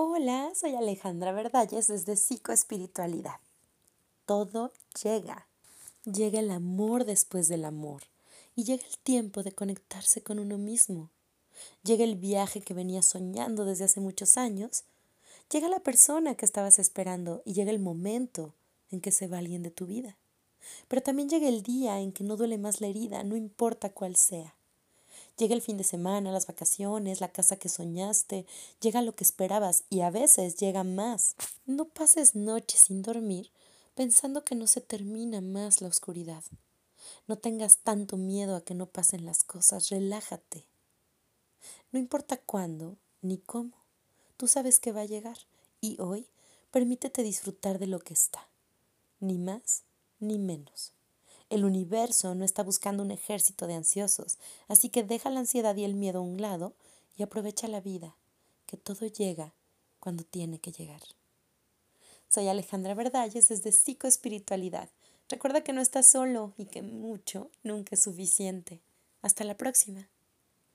Hola, soy Alejandra Verdalles desde Psicoespiritualidad. Todo llega. Llega el amor después del amor y llega el tiempo de conectarse con uno mismo. Llega el viaje que venías soñando desde hace muchos años. Llega la persona que estabas esperando y llega el momento en que se va alguien de tu vida. Pero también llega el día en que no duele más la herida, no importa cuál sea. Llega el fin de semana, las vacaciones, la casa que soñaste, llega lo que esperabas y a veces llega más. No pases noches sin dormir pensando que no se termina más la oscuridad. No tengas tanto miedo a que no pasen las cosas, relájate. No importa cuándo ni cómo, tú sabes que va a llegar y hoy permítete disfrutar de lo que está, ni más ni menos. El universo no está buscando un ejército de ansiosos, así que deja la ansiedad y el miedo a un lado y aprovecha la vida, que todo llega cuando tiene que llegar. Soy Alejandra Verdalles desde Psicoespiritualidad. Recuerda que no estás solo y que mucho nunca es suficiente. Hasta la próxima.